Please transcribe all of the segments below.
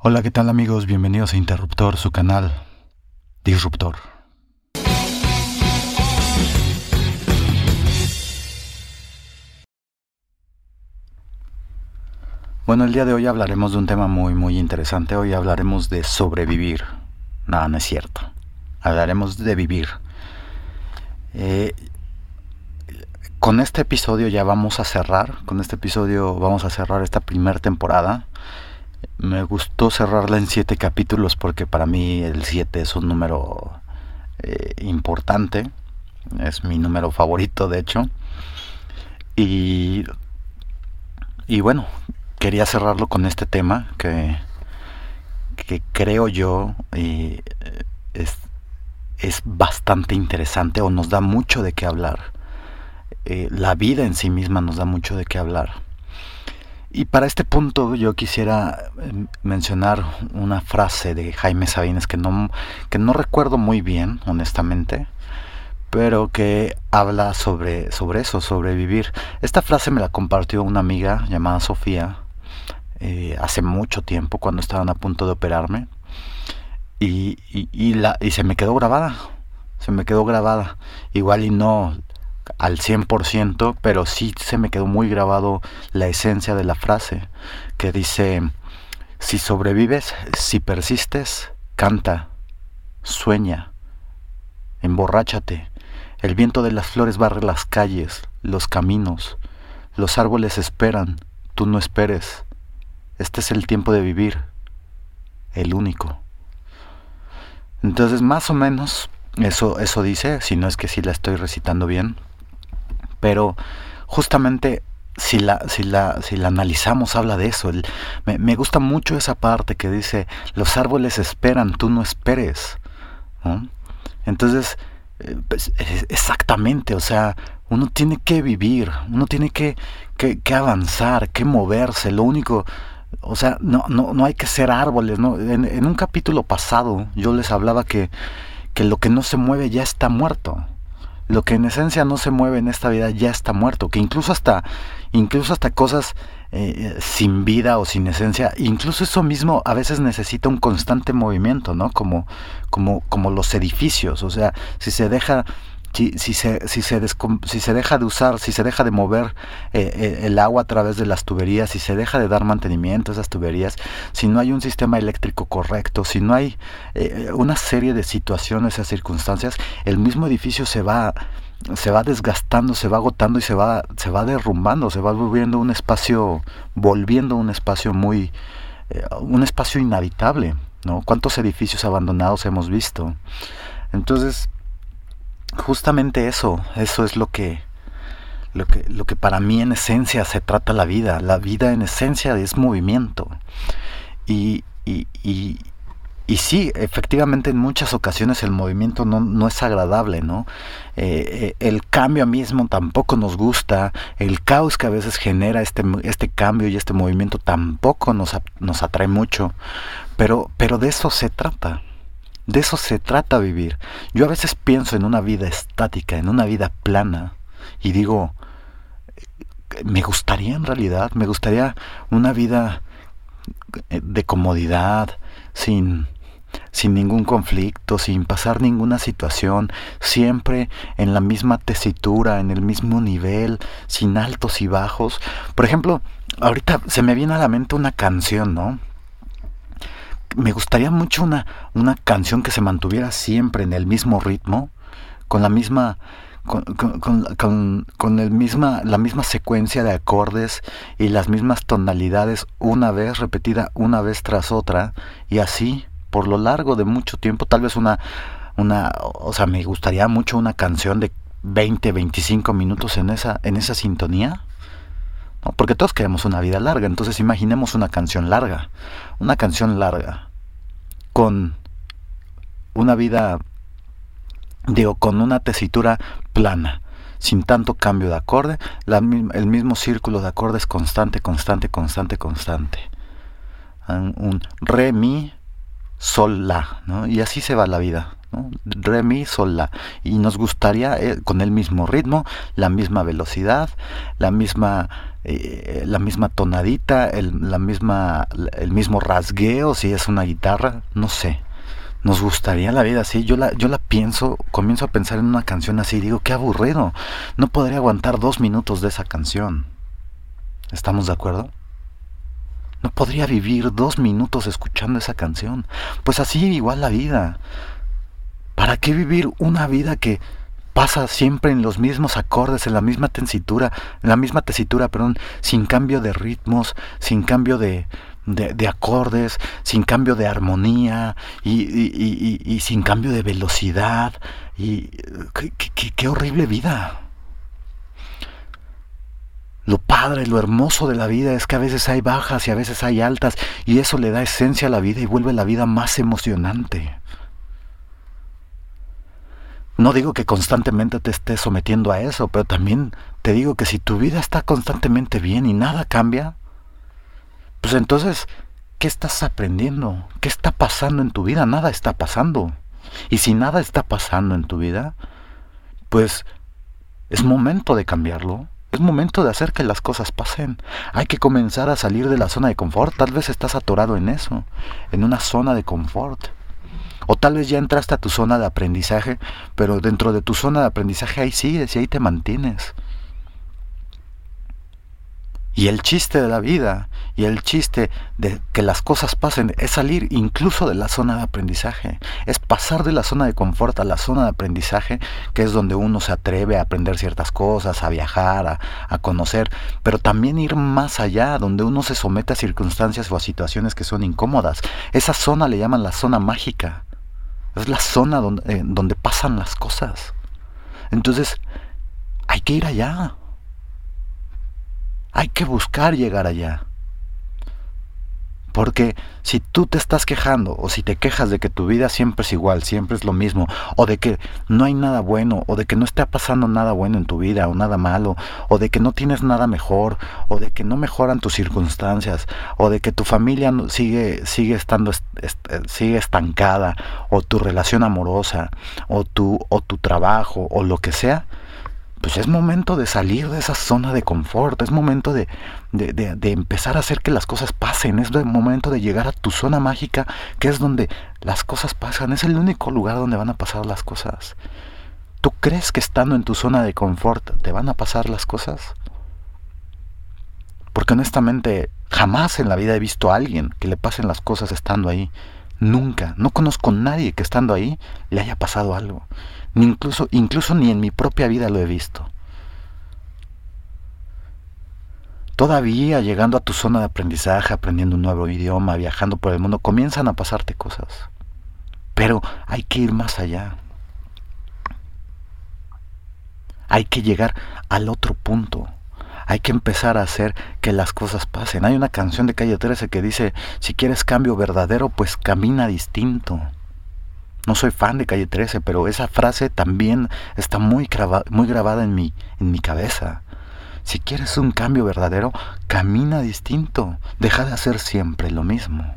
Hola, ¿qué tal amigos? Bienvenidos a Interruptor, su canal Disruptor. Bueno, el día de hoy hablaremos de un tema muy, muy interesante. Hoy hablaremos de sobrevivir. Nada, no es cierto. Hablaremos de vivir. Eh, con este episodio ya vamos a cerrar. Con este episodio vamos a cerrar esta primera temporada. Me gustó cerrarla en siete capítulos porque para mí el siete es un número eh, importante. Es mi número favorito, de hecho. Y, y bueno, quería cerrarlo con este tema que, que creo yo y eh, es, es, bastante interesante o nos da mucho de qué hablar. Eh, la vida en sí misma nos da mucho de qué hablar. Y para este punto yo quisiera eh, mencionar una frase de Jaime Sabines que no, que no recuerdo muy bien, honestamente, pero que habla sobre, sobre eso, sobre vivir. Esta frase me la compartió una amiga llamada Sofía, eh, hace mucho tiempo cuando estaban a punto de operarme y, y, la, y se me quedó grabada, se me quedó grabada, igual y no al 100%, pero sí se me quedó muy grabado la esencia de la frase que dice, si sobrevives, si persistes, canta, sueña, emborráchate, el viento de las flores barre las calles, los caminos, los árboles esperan, tú no esperes, este es el tiempo de vivir, el único. Entonces, más o menos, eso, eso dice, si no es que sí la estoy recitando bien, pero justamente si la, si la, si la analizamos, habla de eso. me, me, gusta mucho esa parte que dice, los árboles esperan, tú no esperes. Entonces, eh, pues, exactamente, o sea, uno tiene que vivir, uno tiene que, que, que avanzar, que moverse. Lo único, o sea, no, no, no hay que ser árboles, ¿no? En, un capítulo pasado yo les hablaba que, que lo que no se mueve ya está muerto. Lo que en esencia no se mueve en esta vida ya está muerto. Que incluso hasta, incluso hasta cosas eh, sin vida o sin esencia, incluso eso mismo a veces necesita un constante movimiento, ¿no? Como, como, como los edificios. O sea, si se deja si, si, se, si, se si se deja de usar, si se deja de mover eh, eh, el agua a través de las tuberías, si se deja de dar mantenimiento a esas tuberías, si no hay un sistema eléctrico correcto, si no hay eh, una serie de situaciones o circunstancias, el mismo edificio se va se va desgastando, se va agotando y se va se va derrumbando, se va volviendo un espacio volviendo un espacio muy un espacio inhabitable, ¿no? ¿Cuántos edificios abandonados hemos visto? Entonces, justamente eso, eso es lo que, lo que, lo que para mí en esencia se trata la vida. La vida en esencia es movimiento. Y, y, y, sí, efectivamente en muchas ocasiones el movimiento no, no es agradable, ¿no? Eh, eh, el cambio mismo tampoco nos gusta, el caos que a veces genera este, este cambio y este movimiento tampoco nos, nos atrae mucho, pero, pero de eso se trata. De eso se trata vivir. Yo a veces pienso en una vida estática, en una vida plana, y digo, me gustaría en realidad, me gustaría una vida eh, de comodidad, sin, sin ningún conflicto, sin pasar ninguna situación, siempre en la misma tesitura, en el mismo nivel, sin altos y bajos. Por ejemplo, ahorita se me viene a la mente una canción, ¿no? Me gustaría mucho una, una canción que se mantuviera siempre en el mismo ritmo, con la misma, con, con, con, el misma, la misma secuencia de acordes y las mismas tonalidades una vez repetida una vez tras otra y así por lo largo de mucho tiempo tal vez una una o sea me gustaría mucho una canción de 20 25 minutos en esa en esa sintonía porque todos queremos una vida larga entonces imaginemos una canción larga una canción larga con una vida, digo, con una tesitura plana, sin tanto cambio de acorde, el mismo círculo de acordes constante, constante, constante, constante. Un re, mi, sol, la, ¿no? Y así se va la vida, Re, mi, sol. Y nos gustaría eh, con el mismo ritmo, la misma velocidad, la misma, eh, la misma tonadita, el, la misma, el mismo rasgueo, si es una guitarra, no sé. Nos gustaría la vida así. Yo la, yo la pienso, comienzo a pensar en una canción así y digo, qué aburrido. No podría aguantar dos minutos de esa canción. ¿Estamos de acuerdo? No podría vivir dos minutos escuchando esa canción. Pues así igual la vida. ¿Para qué vivir una vida que pasa siempre en los mismos acordes, en la misma tesitura, en la misma tesitura, perdón, sin cambio de ritmos, sin cambio de, de, acordes, sin cambio de armonía y, sin cambio de velocidad? Y qué horrible vida. Lo padre, lo hermoso de la vida es que a veces hay bajas y a veces hay altas y eso le da esencia a la vida y vuelve la vida más emocionante. No digo que constantemente te estés sometiendo a eso, pero también te digo que si tu vida está constantemente bien y nada cambia, pues entonces, ¿qué estás aprendiendo? ¿Qué está pasando en tu vida? Nada está pasando. Y si nada está pasando en tu vida, pues es momento de cambiarlo. Es momento de hacer que las cosas pasen. Hay que comenzar a salir de la zona de confort. Tal vez estás atorado en eso, en una zona de confort. O tal vez ya entraste a tu zona de aprendizaje, pero dentro de tu zona de aprendizaje ahí sigues y ahí te mantienes. Y el chiste de la vida y el chiste de que las cosas pasen es salir incluso de la zona de aprendizaje, es pasar de la zona de confort a la zona de aprendizaje, que es donde uno se atreve a aprender ciertas cosas, a viajar, a, conocer, pero también ir más allá, donde uno se somete a circunstancias o a situaciones que son incómodas. Esa zona le llaman la zona mágica, es la zona donde, eh, donde pasan las cosas. Entonces, hay que ir allá. Hay que buscar llegar allá. Porque si tú te estás quejando o si te quejas de que tu vida siempre es igual, siempre es lo mismo, o de que no hay nada bueno, o de que no está pasando nada bueno en tu vida, o nada malo, o de que no tienes nada mejor, o de que no mejoran tus circunstancias, o de que tu familia sigue, sigue estando sigue estancada, o tu relación amorosa, o tu, o tu trabajo, o lo que sea, pues es momento de salir de esa zona de confort, es momento de, de, empezar a hacer que las cosas pasen, es momento de llegar a tu zona mágica, que es donde las cosas pasan, es el único lugar donde van a pasar las cosas. ¿Tú crees que estando en tu zona de confort te van a pasar las cosas? Porque honestamente jamás en la vida he visto a alguien que le pasen las cosas estando ahí. Nunca, no conozco a nadie que estando ahí le haya pasado algo incluso, incluso ni en mi propia vida lo he visto. Todavía llegando a tu zona de aprendizaje, aprendiendo un nuevo idioma, viajando por el mundo, comienzan a pasarte cosas. Pero hay que ir más allá. Hay que llegar al otro punto. Hay que empezar a hacer que las cosas pasen. Hay una canción de Calle 13 que dice, si quieres cambio verdadero, pues camina distinto. No soy fan de Calle 13, pero esa frase también está muy, muy grabada en mi, en mi cabeza. Si quieres un cambio verdadero, camina distinto. Deja de hacer siempre lo mismo.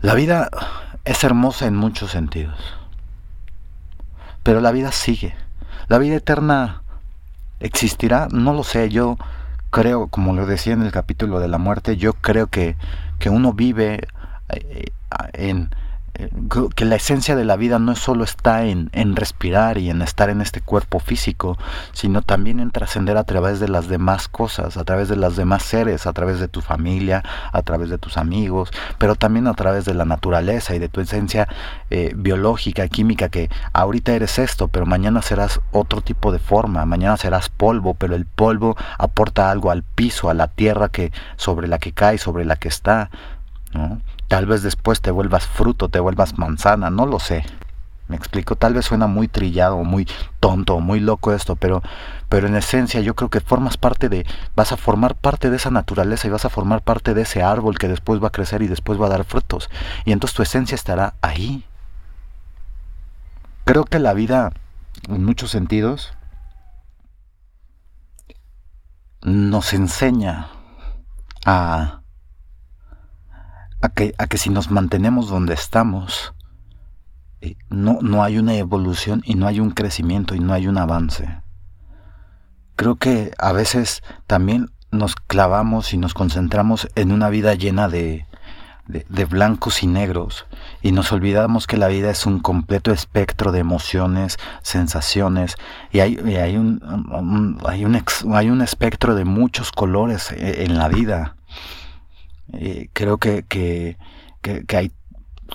La vida es hermosa en muchos sentidos. Pero la vida sigue. La vida eterna existirá, no lo sé. Yo creo, como lo decía en el capítulo de la muerte, yo creo que, que uno vive eh, en, eh, que la esencia de la vida no solo está en, en, respirar y en estar en este cuerpo físico, sino también en trascender a través de las demás cosas, a través de las demás seres, a través de tu familia, a través de tus amigos, pero también a través de la naturaleza y de tu esencia eh, biológica, química, que ahorita eres esto, pero mañana serás otro tipo de forma, mañana serás polvo, pero el polvo aporta algo al piso, a la tierra que sobre la que cae, sobre la que está, ¿no? Tal vez después te vuelvas fruto, te vuelvas manzana, no lo sé. Me explico, tal vez suena muy trillado, muy tonto, muy loco esto, pero, pero en esencia yo creo que formas parte de, vas a formar parte de esa naturaleza y vas a formar parte de ese árbol que después va a crecer y después va a dar frutos. Y entonces tu esencia estará ahí. Creo que la vida, en muchos sentidos, nos enseña a a que, a que si nos mantenemos donde estamos, eh, no, no hay una evolución y no hay un crecimiento y no hay un avance. Creo que a veces también nos clavamos y nos concentramos en una vida llena de, de, blancos y negros y nos olvidamos que la vida es un completo espectro de emociones, sensaciones y hay, hay, un, hay, un, hay un espectro de muchos colores eh, en la vida. Eh, creo que, que, que, hay,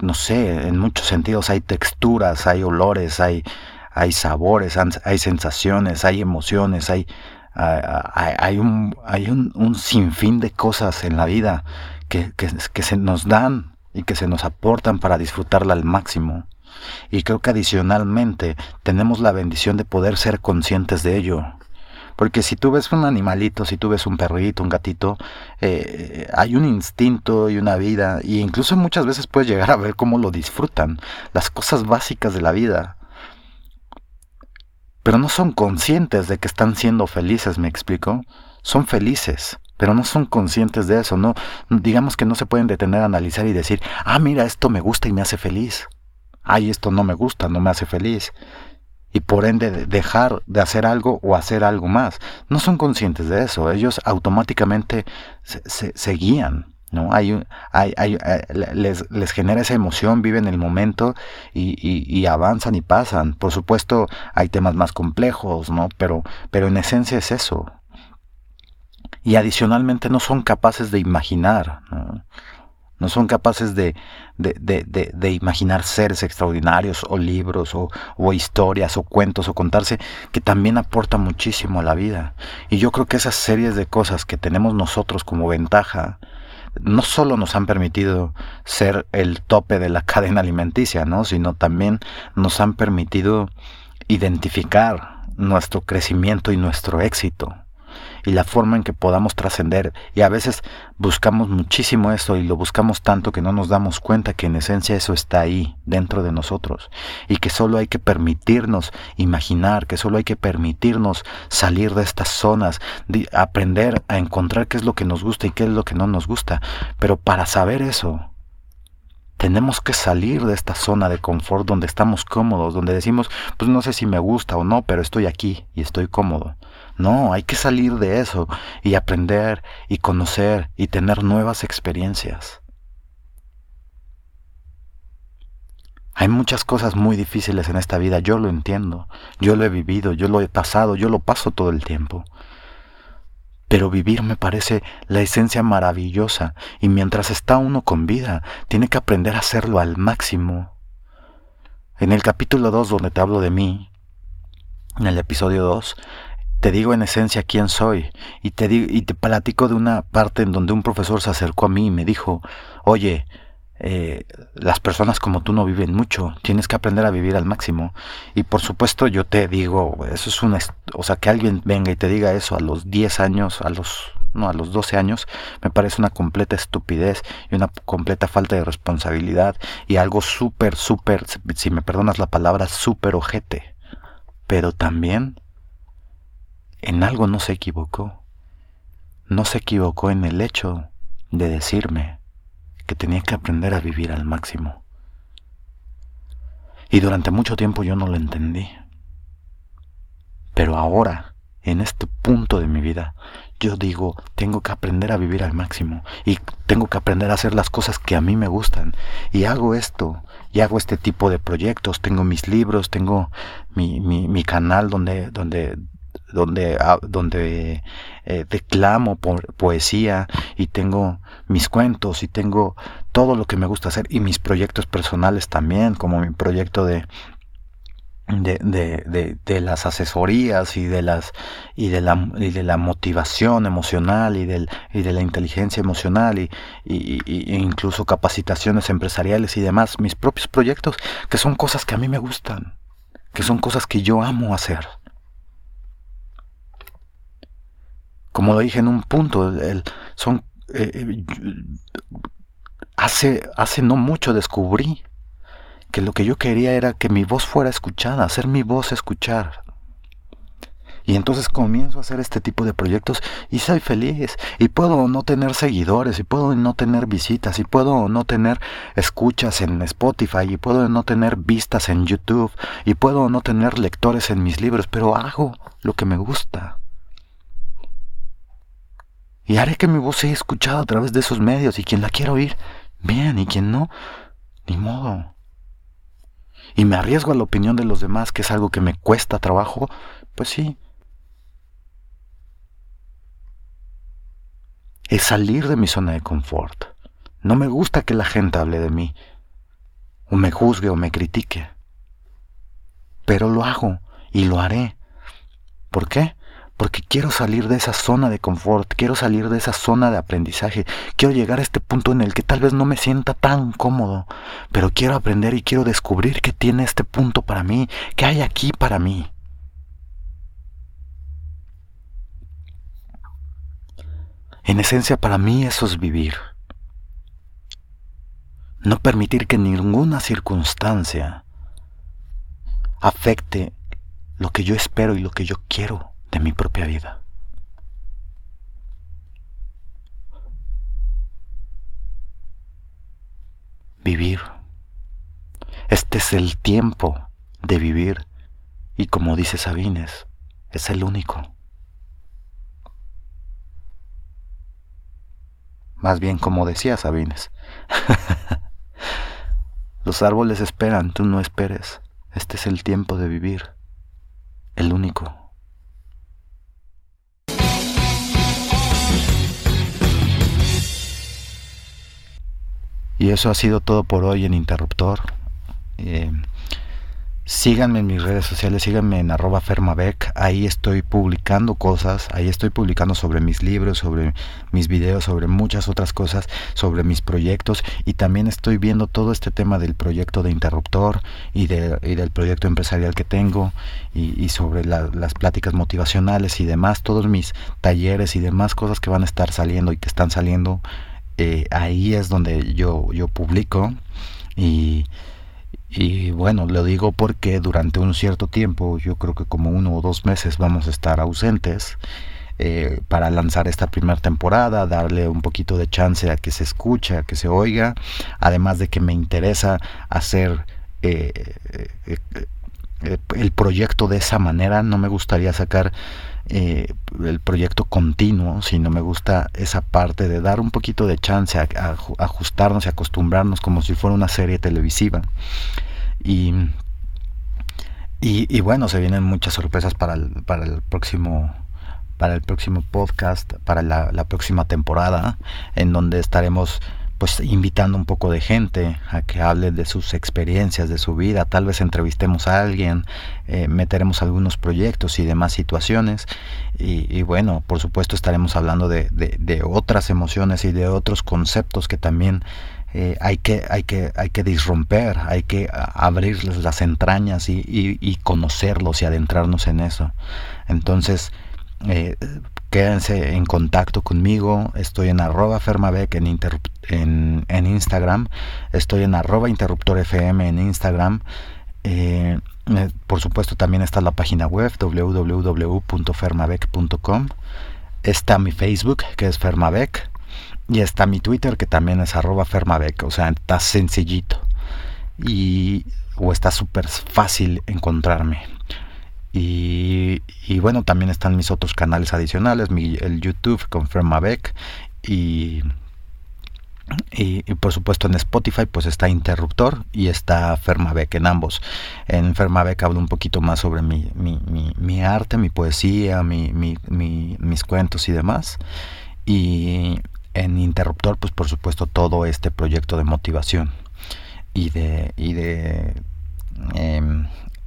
no sé, en muchos sentidos hay texturas, hay olores, hay, hay sabores, hay sensaciones, hay emociones, hay, hay, un, hay un, un sinfín de cosas en la vida que, se nos dan y que se nos aportan para disfrutarla al máximo. Y creo que adicionalmente tenemos la bendición de poder ser conscientes de ello. Porque si tú ves un animalito, si tú ves un perrito, un gatito, eh, hay un instinto y una vida, e incluso muchas veces puedes llegar a ver cómo lo disfrutan, las cosas básicas de la vida. Pero no son conscientes de que están siendo felices, me explico. Son felices pero no son conscientes de eso, no digamos que no se pueden detener a analizar y decir, "Ah, mira, esto me gusta y me hace feliz." "Ay, esto no me gusta, no me hace feliz." Y por ende dejar de hacer algo o hacer algo más. No son conscientes de eso, ellos automáticamente se, guían. ¿no? Hay, hay, hay, eh, les, les, genera esa emoción, viven el momento y, y, avanzan y pasan. Por supuesto, hay temas más complejos, ¿no? Pero, pero en esencia es eso y adicionalmente no son capaces de imaginar, no, son capaces de, de, imaginar seres extraordinarios o libros o, o, historias o cuentos o contarse que también aporta muchísimo a la vida. Y yo creo que esas series de cosas que tenemos nosotros como ventaja, no solo nos han permitido ser el tope de la cadena alimenticia, ¿no? sino también nos han permitido identificar nuestro crecimiento y nuestro éxito y la forma en que podamos trascender. Y a veces buscamos muchísimo eso y lo buscamos tanto que no nos damos cuenta que en esencia eso está ahí, dentro de nosotros. Y que solo hay que permitirnos imaginar, que solo hay que permitirnos salir de estas zonas, de aprender a encontrar qué es lo que nos gusta y qué es lo que no nos gusta. Pero para saber eso, tenemos que salir de esta zona de confort donde estamos cómodos, donde decimos, pues no sé si me gusta o no, pero estoy aquí y estoy cómodo. No, hay que salir de eso y aprender y conocer y tener nuevas experiencias. Hay muchas cosas muy difíciles en esta vida, yo lo entiendo, yo lo he vivido, yo lo he pasado, yo lo paso todo el tiempo. Pero vivir me parece la esencia maravillosa y mientras está uno con vida, tiene que aprender a hacerlo al máximo. En el capítulo 2 donde te hablo de mí, en el episodio 2, te digo en esencia quién soy y te, y te platico de una parte en donde un profesor se acercó a mí y me dijo, oye, eh, las personas como tú no viven mucho, tienes que aprender a vivir al máximo. Y por supuesto yo te digo, eso es una, o sea, que alguien venga y te diga eso a los 10 años, a los, no, a los 12 años, me parece una completa estupidez y una completa falta de responsabilidad y algo súper, súper, si me perdonas la palabra, súper ojete. Pero también en algo no se equivocó. No se equivocó en el hecho de decirme que tenía que aprender a vivir al máximo. Y durante mucho tiempo yo no lo entendí. Pero ahora, en este punto de mi vida, yo digo, tengo que aprender a vivir al máximo y tengo que aprender a hacer las cosas que a mí me gustan. Y hago esto, y hago este tipo de proyectos. Tengo mis libros, tengo mi, mi, canal donde, donde donde, donde eh, declamo poesía y tengo mis cuentos y tengo todo lo que me gusta hacer y mis proyectos personales también, como mi proyecto de, de, de, de, las asesorías y de las y de la, y de la motivación emocional y, del, y de la inteligencia emocional y, y, y, incluso capacitaciones empresariales y demás, mis propios proyectos, que son cosas que a mí me gustan, que son cosas que yo amo hacer. Como lo dije en un punto, son, eh, eh, hace, hace no mucho descubrí que lo que yo quería era que mi voz fuera escuchada, hacer mi voz escuchar. Y entonces comienzo a hacer este tipo de proyectos y soy feliz. Y puedo no tener seguidores, y puedo no tener visitas, y puedo no tener escuchas en Spotify, y puedo no tener vistas en YouTube, y puedo no tener lectores en mis libros, pero hago lo que me gusta. Y haré que mi voz sea escuchada a través de esos medios, y quien la quiera oír, bien, y quien no, ni modo. Y me arriesgo a la opinión de los demás, que es algo que me cuesta trabajo, pues sí, es salir de mi zona de confort. No me gusta que la gente hable de mí, o me juzgue o me critique. Pero lo hago y lo haré. ¿Por qué? Porque quiero salir de esa zona de confort, quiero salir de esa zona de aprendizaje, quiero llegar a este punto en el que tal vez no me sienta tan cómodo, pero quiero aprender y quiero descubrir qué tiene este punto para mí, qué hay aquí para mí. En esencia para mí eso es vivir. No permitir que ninguna circunstancia afecte lo que yo espero y lo que yo quiero de mi propia vida. Vivir. Este es el tiempo de vivir y como dice Sabines, es el único. Más bien como decía Sabines. Los árboles esperan, tú no esperes. Este es el tiempo de vivir, el único. Y eso ha sido todo por hoy en Interruptor. Eh, Síganme en mis redes sociales, síganme en arroba fermabec, ahí estoy publicando cosas, ahí estoy publicando sobre mis libros, sobre mis videos, sobre muchas otras cosas, sobre mis proyectos. Y también estoy viendo todo este tema del proyecto de interruptor y, de, del proyecto empresarial que tengo y, sobre las pláticas motivacionales y demás, todos mis talleres y demás cosas que van a estar saliendo y que están saliendo, eh, ahí es donde yo, yo publico y y bueno, lo digo porque durante un cierto tiempo, yo creo que como uno o dos meses vamos a estar ausentes eh, para lanzar esta primera temporada, darle un poquito de chance a que se escuche, a que se oiga, además de que me interesa hacer eh, el proyecto de esa manera, no me gustaría sacar eh, el proyecto continuo, sino me gusta esa parte de dar un poquito de chance a, ajustarnos y acostumbrarnos como si fuera una serie televisiva. Y, y, bueno, se vienen muchas sorpresas para el, para el próximo para el próximo podcast, para la próxima temporada, en donde estaremos pues invitando un poco de gente a que hable de sus experiencias, de su vida, tal vez entrevistemos a alguien, eh, meteremos algunos proyectos y demás situaciones y, bueno, por supuesto estaremos hablando de, otras emociones y de otros conceptos que también eh, hay, que, hay, que, hay que disromper, hay que abrirles las entrañas y, y conocerlos y adentrarnos en eso. Entonces, eh, quédense en contacto conmigo. Estoy en arroba fermabec en, Instagram. Estoy en arroba interruptorfm en Instagram. Eh, eh, por supuesto también está la página web www.fermabec.com. Está mi Facebook que es Fermabec. Y está mi Twitter que también es arroba Fermabec. O sea, está sencillito. Y, o está súper fácil encontrarme. Y, bueno, también están mis otros canales adicionales, el YouTube con Fermabec y, y, por supuesto en Spotify pues está Interruptor y está Fermabec en ambos. En Fermabec hablo un poquito más sobre mi, mi, mi, arte, mi poesía, mi, mis cuentos y demás. Y en Interruptor pues por supuesto todo este proyecto de motivación y de, y de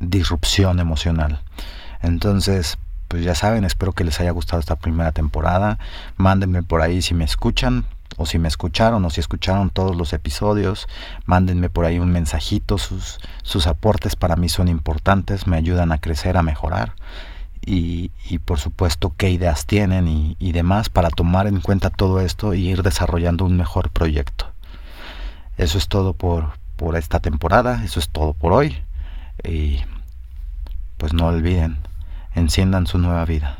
disrupción emocional. Entonces, pues ya saben, espero que les haya gustado esta primera temporada. Mándenme por ahí si me escuchan o si me escucharon o si escucharon todos los episodios. Mándenme por ahí un mensajito. Sus, sus aportes para mí son importantes, me ayudan a crecer, a mejorar. Y, y por supuesto qué ideas tienen y, y demás para tomar en cuenta todo esto y ir desarrollando un mejor proyecto. Eso es todo por, por esta temporada, eso es todo por hoy. Y pues no olviden, enciendan su nueva vida.